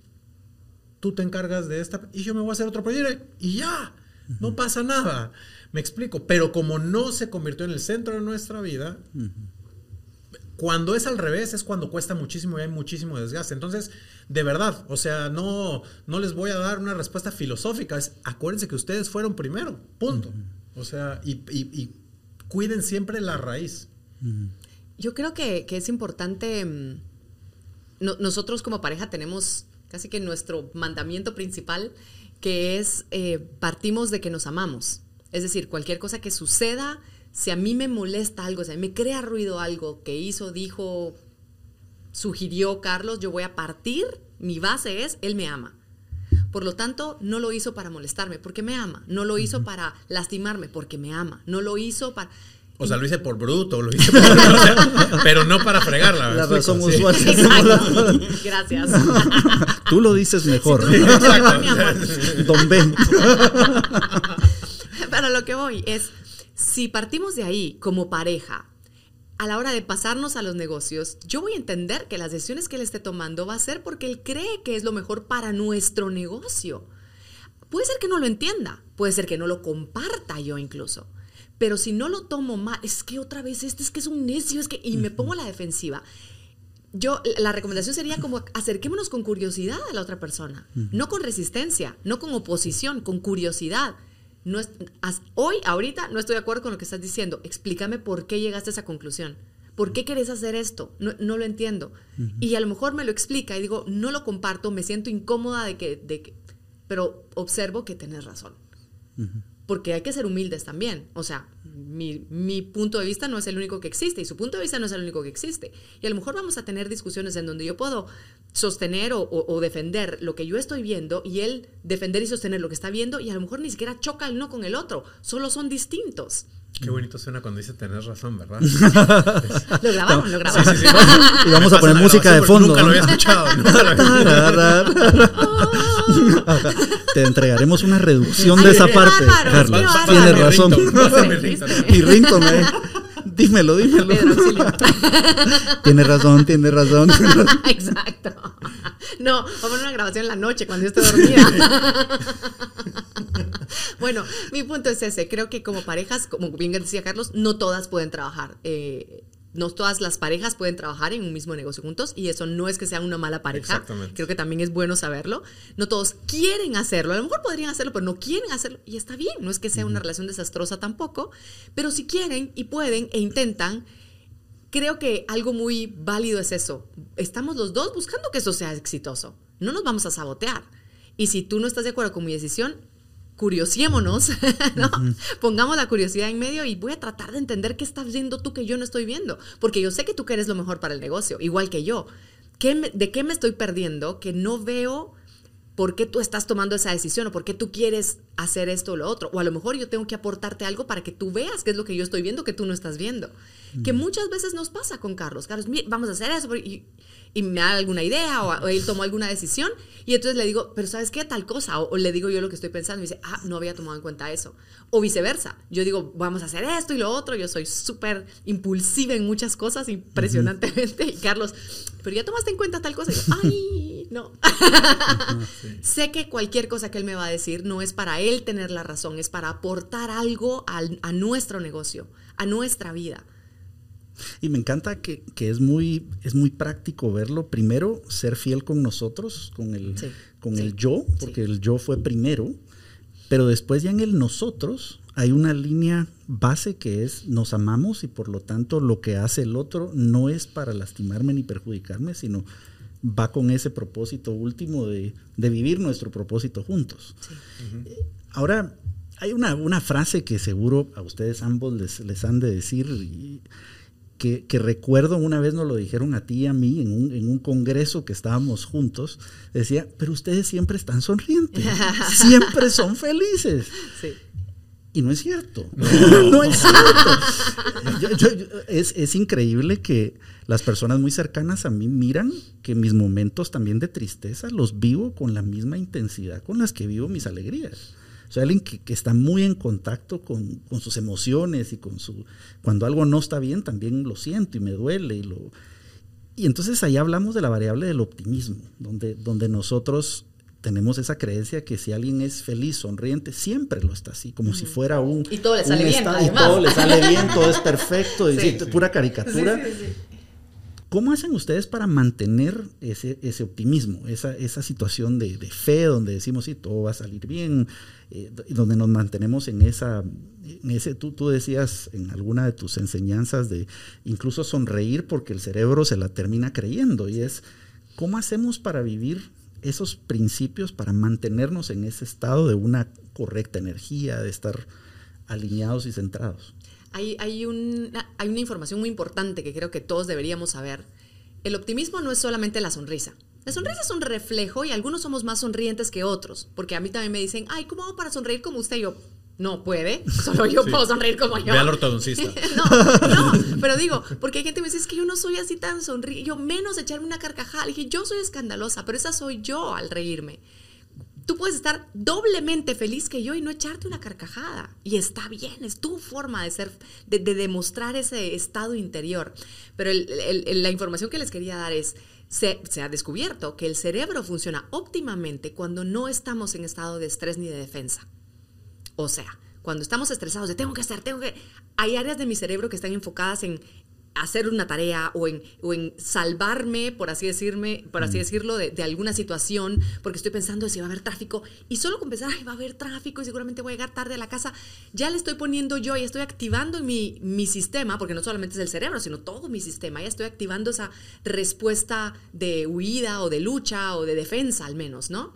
tú te encargas de esta y yo me voy a hacer otro proyecto y ya, no pasa nada. Me explico, pero como no se convirtió en el centro de nuestra vida, cuando es al revés es cuando cuesta muchísimo y hay muchísimo desgaste. Entonces, de verdad, o sea, no, no les voy a dar una respuesta filosófica, es acuérdense que ustedes fueron primero, punto. O sea, y, cuiden siempre la raíz. Yo creo que, es importante, mm, nosotros como pareja tenemos casi que nuestro mandamiento principal, que es eh, partimos de que nos amamos. Es decir, cualquier cosa que suceda, si a mí me molesta algo, si a mí me crea ruido algo que hizo, dijo, sugirió Carlos, yo voy a partir, mi base es, él me ama. Por lo tanto, no lo hizo para molestarme, porque me ama. No lo hizo para lastimarme, porque me ama. No lo hizo para... O sea, lo hice por bruto, lo hice por pero no para fregarla. La razón usual. Gracias. Tú lo dices mejor. Don Ben. Para lo que voy es, si partimos de ahí como pareja, a la hora de pasarnos a los negocios, yo voy a entender que las decisiones que él esté tomando va a ser porque él cree que es lo mejor para nuestro negocio. Puede ser que no lo entienda, puede ser que no lo comparta yo incluso. Pero si no lo tomo mal, es que otra vez este es que es un necio, es que, y me pongo a la defensiva, yo, la recomendación sería como acerquémonos con curiosidad a la otra persona, no con resistencia, no con oposición, con curiosidad. No es, hoy, ahorita, no estoy de acuerdo con lo que estás diciendo. Explícame por qué llegaste a esa conclusión. ¿Por qué querés hacer esto? No, no lo entiendo. Y a lo mejor me lo explica y digo, no lo comparto, me siento incómoda de que, de pero observo que tenés razón. Porque hay que ser humildes también. O sea, mi, punto de vista no es el único que existe y su punto de vista no es el único que existe. Y a lo mejor vamos a tener discusiones en donde yo puedo sostener o, o, defender lo que yo estoy viendo y él defender y sostener lo que está viendo y a lo mejor ni siquiera choca el uno con el otro, solo son distintos. Qué bonito suena cuando dice tener razón, ¿verdad? lo grabamos, lo grabamos. Sí, sí, sí. Y vamos a poner música de fondo. Nunca lo había escuchado. Te entregaremos una reducción de esa parte, Carlos. Tienes razón. Y rington, Dímelo, dímelo. tiene razón, tiene razón. Exacto. No, vamos a poner una grabación en la noche cuando yo esté dormida. bueno, mi punto es ese. Creo que como parejas, como bien decía Carlos, no todas pueden trabajar. Eh, no todas las parejas pueden trabajar en un mismo negocio juntos y eso no es que sea una mala pareja. Creo que también es bueno saberlo. No todos quieren hacerlo. A lo mejor podrían hacerlo, pero no quieren hacerlo y está bien. No es que sea una relación desastrosa tampoco, pero si quieren y pueden e intentan, creo que algo muy válido es eso. Estamos los dos buscando que eso sea exitoso. No nos vamos a sabotear. Y si tú no estás de acuerdo con mi decisión, curiosiémonos, ¿no? Pongamos la curiosidad en medio y voy a tratar de entender qué estás viendo tú que yo no estoy viendo, porque yo sé que tú quieres lo mejor para el negocio, igual que yo. ¿Qué ¿De qué me estoy perdiendo que no veo por qué tú estás tomando esa decisión o por qué tú quieres hacer esto o lo otro? O a lo mejor yo tengo que aportarte algo para que tú veas qué es lo que yo estoy viendo que tú no estás viendo. Que muchas veces nos pasa con Carlos. Carlos, vamos a hacer eso. Y, y me da alguna idea o, él tomó alguna decisión y entonces le digo, pero ¿sabes qué? Tal cosa. O, le digo yo lo que estoy pensando y dice, ah, no había tomado en cuenta eso. O viceversa. Yo digo, vamos a hacer esto y lo otro. Yo soy súper impulsiva en muchas cosas, impresionantemente. Y Carlos, pero ya tomaste en cuenta tal cosa. Y yo, ay, no. sé que cualquier cosa que él me va a decir no es para él tener la razón, es para aportar algo a nuestro negocio, a nuestra vida. Y me encanta que, es, muy, es muy práctico verlo. Primero, ser fiel con nosotros, con el, con el yo, porque el yo fue primero. Pero después ya en el nosotros hay una línea base que es nos amamos y por lo tanto lo que hace el otro no es para lastimarme ni perjudicarme, sino va con ese propósito último de, vivir nuestro propósito juntos. Ahora, hay una, una, frase que seguro a ustedes ambos les, les han de decir y, que, recuerdo una vez nos lo dijeron a ti y a mí en un, en un congreso que estábamos juntos, decía, pero ustedes siempre están sonrientes, siempre son felices. Y no es cierto, no es cierto. es, es increíble que las personas muy cercanas a mí miran que mis momentos también de tristeza los vivo con la misma intensidad con las que vivo mis alegrías. O sea, alguien que, está muy en contacto con, sus emociones y con su... Cuando algo no está bien, también lo siento y me duele y lo... Y entonces ahí hablamos de la variable del optimismo, donde, donde nosotros tenemos esa creencia que si alguien es feliz, sonriente, siempre lo está así, como si fuera un... Y todo le sale bien. y todo le sale bien, todo es perfecto, y pura caricatura. ¿Cómo hacen ustedes para mantener ese, ese optimismo, esa, esa situación de, de, fe donde decimos, sí, todo va a salir bien, eh, donde nos mantenemos en esa, en ese, tú, tú decías en alguna de tus enseñanzas de incluso sonreír porque el cerebro se la termina creyendo y es, ¿cómo hacemos para vivir esos principios, para mantenernos en ese estado de una correcta energía, de estar alineados y centrados? Hay, hay, una, hay una información muy importante que creo que todos deberíamos saber. El optimismo no es solamente la sonrisa. La sonrisa es un reflejo y algunos somos más sonrientes que otros, porque a mí también me dicen, ay, ¿cómo hago para sonreír como usted? yo, no puede, solo yo puedo sonreír como yo. Ve al ortodoncista. no, no, pero digo, porque hay gente que me dice, es que yo no soy así tan sonriente, yo menos echarme una carcajada. Le dije, yo soy escandalosa, pero esa soy yo al reírme tú puedes estar doblemente feliz que yo y no echarte una carcajada. Y está bien, es tu forma de ser, de, demostrar ese estado interior. Pero la información que les quería dar es, se, se, ha descubierto que el cerebro funciona óptimamente cuando no estamos en estado de estrés ni de defensa. O sea, cuando estamos estresados de tengo que hacer, tengo que... Hay áreas de mi cerebro que están enfocadas en hacer una tarea o en, o en salvarme, por así, decirme, por así decirlo, de, de alguna situación, porque estoy pensando si va a haber tráfico, y solo con pensar, ay, va a haber tráfico y seguramente voy a llegar tarde a la casa, ya le estoy poniendo yo y estoy activando mi, mi sistema, porque no solamente es el cerebro, sino todo mi sistema, ya estoy activando esa respuesta de huida o de lucha o de defensa al menos, ¿no?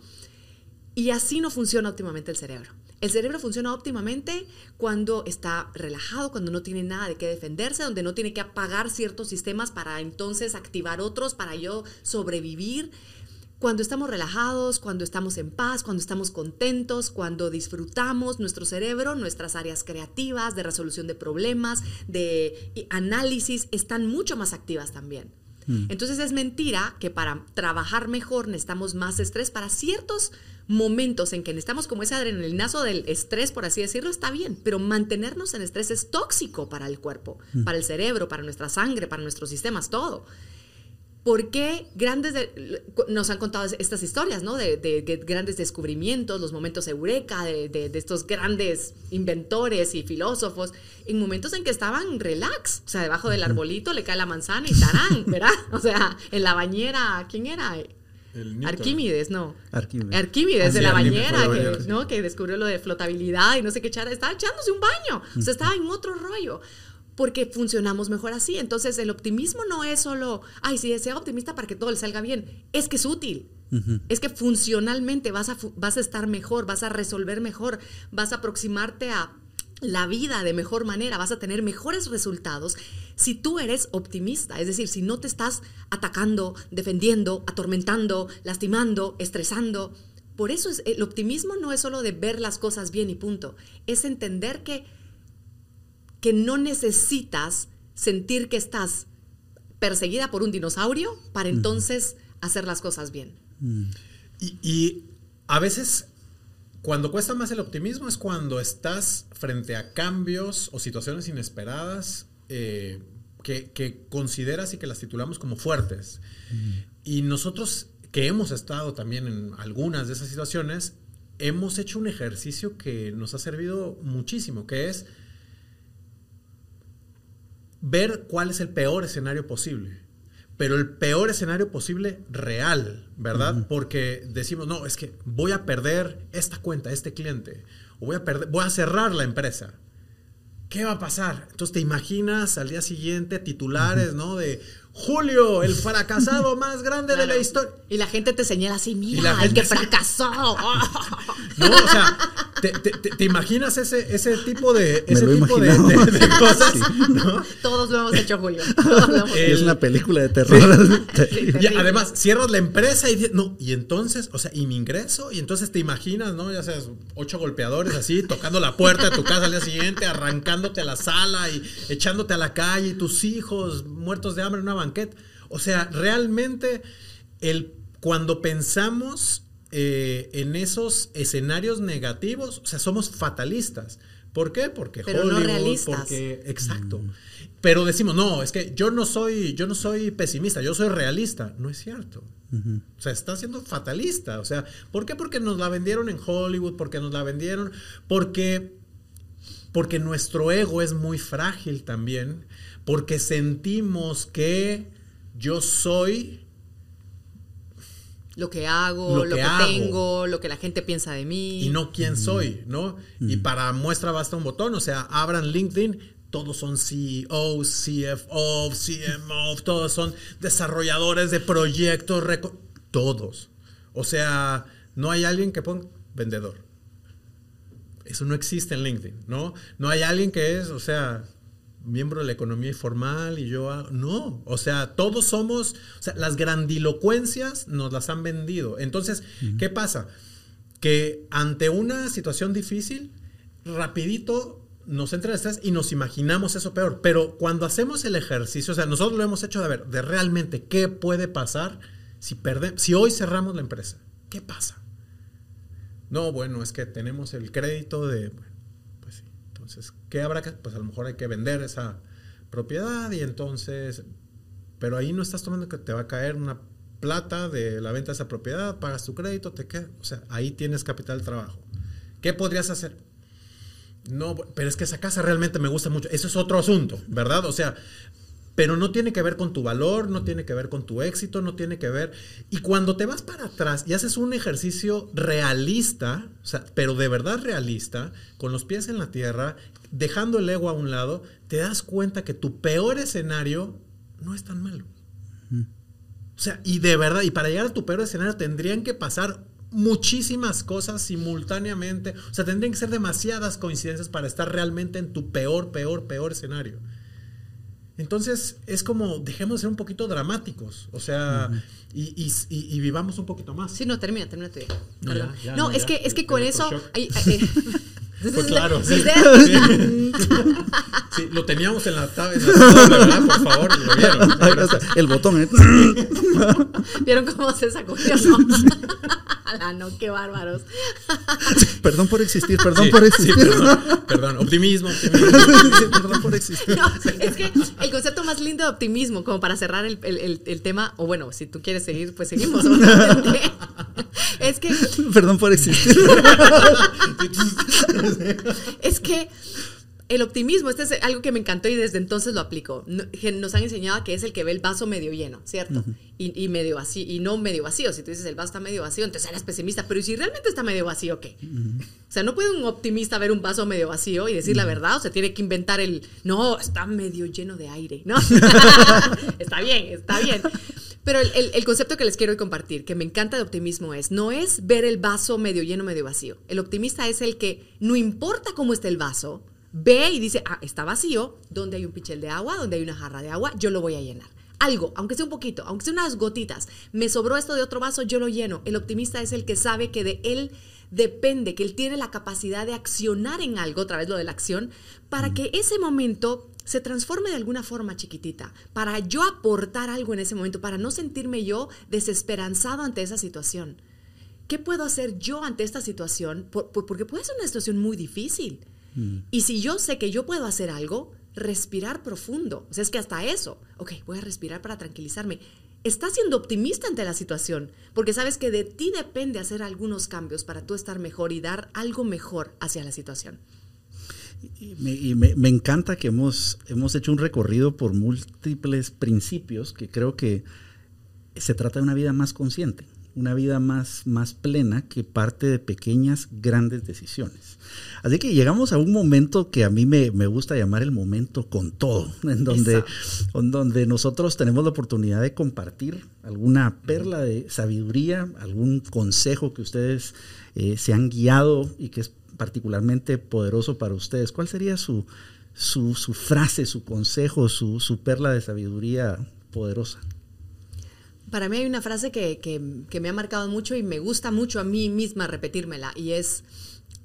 Y así no funciona óptimamente el cerebro. El cerebro funciona óptimamente cuando está relajado, cuando no tiene nada de qué defenderse, donde no tiene que apagar ciertos sistemas para entonces activar otros, para yo sobrevivir. Cuando estamos relajados, cuando estamos en paz, cuando estamos contentos, cuando disfrutamos nuestro cerebro, nuestras áreas creativas, de resolución de problemas, de análisis, están mucho más activas también. Entonces es mentira que para trabajar mejor necesitamos más estrés para ciertos momentos en que necesitamos como ese adrenalinazo del estrés, por así decirlo, está bien, pero mantenernos en estrés es tóxico para el cuerpo, para el cerebro, para nuestra sangre, para nuestros sistemas, todo. ¿Por qué grandes nos han contado estas historias, ¿no? De, grandes descubrimientos, los momentos eureka, de, estos grandes inventores y filósofos, en momentos en que estaban relax, o sea, debajo del arbolito le cae la manzana y tarán, ¿verdad? O sea, en la bañera, ¿quién era? Arquímedes, no. Arquímedes. Arquímedes de la bañera, que, ¿no? que descubrió lo de flotabilidad y no sé qué echar. Estaba echándose un baño. O sea, estaba en otro rollo porque funcionamos mejor así. Entonces, el optimismo no es solo, ay, sí, sea optimista para que todo le salga bien. Es que es útil. Es que funcionalmente vas a, vas a estar mejor, vas a resolver mejor, vas a aproximarte a la vida de mejor manera, vas a tener mejores resultados si tú eres optimista, es decir, si no te estás atacando, defendiendo, atormentando, lastimando, estresando. Por eso es, el optimismo no es solo de ver las cosas bien y punto, es entender que que no necesitas sentir que estás perseguida por un dinosaurio para entonces hacer las cosas bien. Y, a veces cuando cuesta más el optimismo es cuando estás frente a cambios o situaciones inesperadas eh, que, consideras y que las titulamos como fuertes. Y nosotros que hemos estado también en algunas de esas situaciones, hemos hecho un ejercicio que nos ha servido muchísimo, que es ver cuál es el peor escenario posible. Pero el peor escenario posible real, ¿verdad? Porque decimos, no, es que voy a perder esta cuenta, este cliente, o voy a, perder, voy a cerrar la empresa. ¿Qué va a pasar? Entonces te imaginas al día siguiente titulares, ¿no? De Julio, el fracasado más grande de la historia. Y la gente te señala así, mira, el que fracasó. no, o sea, ¿te, imaginas ese, ese tipo de, ese tipo de, cosas? Todos lo hemos hecho, Julio. es una película de terror. y además, cierras la empresa y no, y entonces, o sea, y mi ingreso, y entonces te imaginas, ¿no? Ya sabes, ocho golpeadores así, tocando la puerta de tu casa al día siguiente, arrancándote a la sala y echándote a la calle, y tus hijos muertos de hambre en una banqueta. O sea, realmente el, cuando pensamos eh, en esos escenarios negativos, o sea, somos fatalistas. ¿Por qué? Porque Pero no realistas. porque exacto. Pero decimos, no, es que yo no soy, yo no soy pesimista, yo soy realista. No es cierto. O sea, está siendo fatalista. O sea, ¿por qué? Porque nos la vendieron en Hollywood, porque nos la vendieron, porque, porque nuestro ego es muy frágil también, porque sentimos que yo soy lo que hago, lo que, tengo, lo que la gente piensa de mí. Y no quién soy, ¿no? Y para muestra basta un botón, o sea, abran LinkedIn, todos son CEO, CFO, CMO, todos son desarrolladores de proyectos, todos. O sea, no hay alguien que ponga vendedor. Eso no existe en LinkedIn, ¿no? No hay alguien que es, o sea, miembro de la economía informal y yo no, o sea, todos somos, o sea, las grandilocuencias nos las han vendido. Entonces, ¿qué pasa? Que ante una situación difícil, rapidito nos entra el estrés y nos imaginamos eso peor, pero cuando hacemos el ejercicio, o sea, nosotros lo hemos hecho de ver, de realmente qué puede pasar si perdemos, si hoy cerramos la empresa, ¿qué pasa? No, bueno, es que tenemos el crédito de entonces, ¿qué habrá que? Pues a lo mejor hay que vender esa propiedad y entonces, pero ahí no estás tomando que te va a caer una plata de la venta de esa propiedad, pagas tu crédito, te queda, o sea, ahí tienes capital de trabajo. ¿Qué podrías hacer? No, pero es que esa casa realmente me gusta mucho. Eso es otro asunto, ¿verdad? O sea, pero no tiene que ver con tu valor, no tiene que ver con tu éxito, no tiene que ver. Y cuando te vas para atrás y haces un ejercicio realista, o sea, pero de verdad realista, con los pies en la tierra, dejando el ego a un lado, te das cuenta que tu peor escenario no es tan malo. O sea, y de verdad, y para llegar a tu peor escenario tendrían que pasar muchísimas cosas simultáneamente. O sea, tendrían que ser demasiadas coincidencias para estar realmente en tu peor, peor, peor escenario. Entonces, es como, dejemos de ser un poquito dramáticos. O sea, y, vivamos un poquito más. Sí, no, termina, termina tu No, es, que, es que con eso... Pues claro, sí. sí. lo teníamos en la tabla, ¿verdad? Por favor, lo vieron. El botón, ¿eh? ¿Vieron cómo se sacudió? Ala, no, qué bárbaros. Perdón por existir, perdón por existir. perdón, perdón, optimismo, optimismo. perdón por existir. es que el concepto más lindo de optimismo, como para cerrar el, el, el, tema, o bueno, si tú quieres seguir, pues seguimos. es que. Perdón por existir. es que el optimismo, este es algo que me encantó y desde entonces lo aplico. Nos han enseñado que es el que ve el vaso medio lleno, ¿cierto? y, medio vacío, y no medio vacío. Si tú dices el vaso está medio vacío, entonces eres pesimista. Pero si realmente está medio vacío, qué? O sea, no puede un optimista ver un vaso medio vacío y decir la verdad. O sea, tiene que inventar el, no, está medio lleno de aire, ¿no? está bien, está bien. Pero el, el, concepto que les quiero compartir, que me encanta de optimismo, es, no es ver el vaso medio lleno, medio vacío. El optimista es el que no importa cómo esté el vaso, ve y dice, ah, está vacío, donde hay un pichel de agua, donde hay una jarra de agua, yo lo voy a llenar. Algo, aunque sea un poquito, aunque sea unas gotitas, me sobró esto de otro vaso, yo lo lleno. El optimista es el que sabe que de él depende, que él tiene la capacidad de accionar en algo, otra vez lo de la acción, para que ese momento se transforme de alguna forma chiquitita, para yo aportar algo en ese momento, para no sentirme yo desesperanzado ante esa situación. ¿Qué puedo hacer yo ante esta situación? porque puede ser una situación muy difícil. Mm. Y si yo sé que yo puedo hacer algo, respirar profundo. O sea, es que hasta eso, ok, voy a respirar para tranquilizarme. Estás siendo optimista ante la situación, porque sabes que de ti depende hacer algunos cambios para tú estar mejor y dar algo mejor hacia la situación. Y, me, me, encanta que hemos, hemos hecho un recorrido por múltiples principios que creo que se trata de una vida más consciente una vida más, más plena que parte de pequeñas, grandes decisiones. Así que llegamos a un momento que a mí me, gusta llamar el momento con todo, en donde, en donde nosotros tenemos la oportunidad de compartir alguna perla de sabiduría, algún consejo que ustedes eh, se han guiado y que es particularmente poderoso para ustedes. ¿Cuál sería su, su, su frase, su consejo, su, su perla de sabiduría poderosa? Para mí hay una frase que, me ha marcado mucho y me gusta mucho a mí misma repetírmela y es,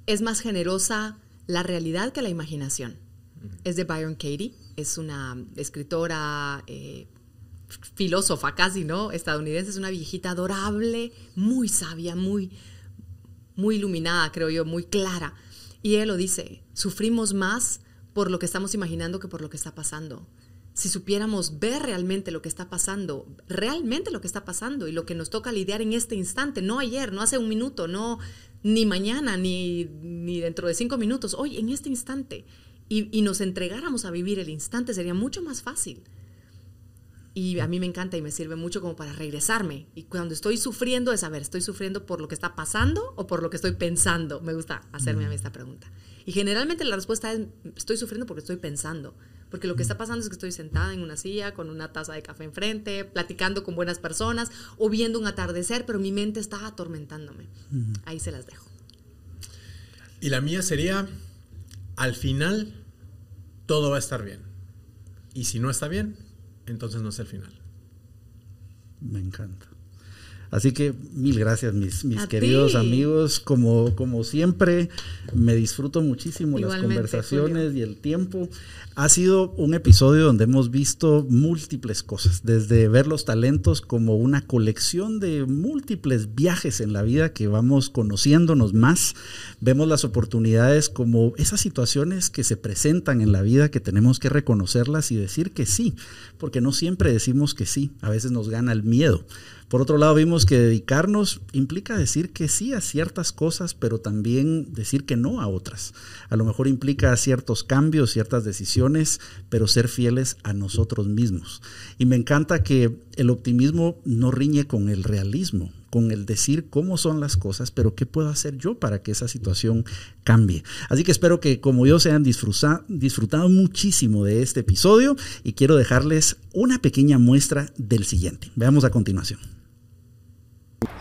es más generosa la realidad que la imaginación. Es de Byron Katie, es una escritora, eh, filósofa casi, ¿no? Estadounidense, es una viejita adorable, muy sabia, muy, muy iluminada, creo yo, muy clara. Y ella lo dice, sufrimos más por lo que estamos imaginando que por lo que está pasando si supiéramos ver realmente lo que está pasando, realmente lo que está pasando y lo que nos toca lidiar en este instante, no ayer, no hace un minuto, no ni mañana, ni, ni dentro de cinco minutos, hoy, en este instante, y, y, nos entregáramos a vivir el instante, sería mucho más fácil. Y a mí me encanta y me sirve mucho como para regresarme. Y cuando estoy sufriendo es saber, ¿estoy sufriendo por lo que está pasando o por lo que estoy pensando? Me gusta hacerme a mí esta pregunta. Y generalmente la respuesta es, estoy sufriendo porque estoy pensando porque lo que está pasando es que estoy sentada en una silla con una taza de café enfrente, platicando con buenas personas o viendo un atardecer, pero mi mente está atormentándome. Ahí se las dejo. Y la mía sería, al final, todo va a estar bien. Y si no está bien, entonces no es el final. Me encanta. Así que mil gracias, mis, mis queridos amigos. Como, como siempre, me disfruto muchísimo las conversaciones y el tiempo. Ha sido un episodio donde hemos visto múltiples cosas, desde ver los talentos como una colección de múltiples viajes en la vida que vamos conociéndonos más. Vemos las oportunidades como esas situaciones que se presentan en la vida que tenemos que reconocerlas y decir que sí, porque no siempre decimos que sí, a veces nos gana el miedo Por otro lado, vimos que dedicarnos implica decir que sí a ciertas cosas, pero también decir que no a otras. A lo mejor implica ciertos cambios, ciertas decisiones, pero ser fieles a nosotros mismos. Y me encanta que el optimismo no riñe con el realismo con el decir cómo son las cosas, pero qué puedo hacer yo para que esa situación cambie. Así que espero que como yo se hayan disfrutado muchísimo de este episodio y quiero dejarles una pequeña muestra del siguiente. Veamos a continuación.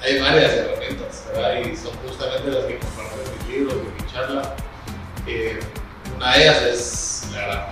Hay varias herramientas, ¿verdad? Y son justamente las que comparto en mis libros, en mi charla. una de ellas es la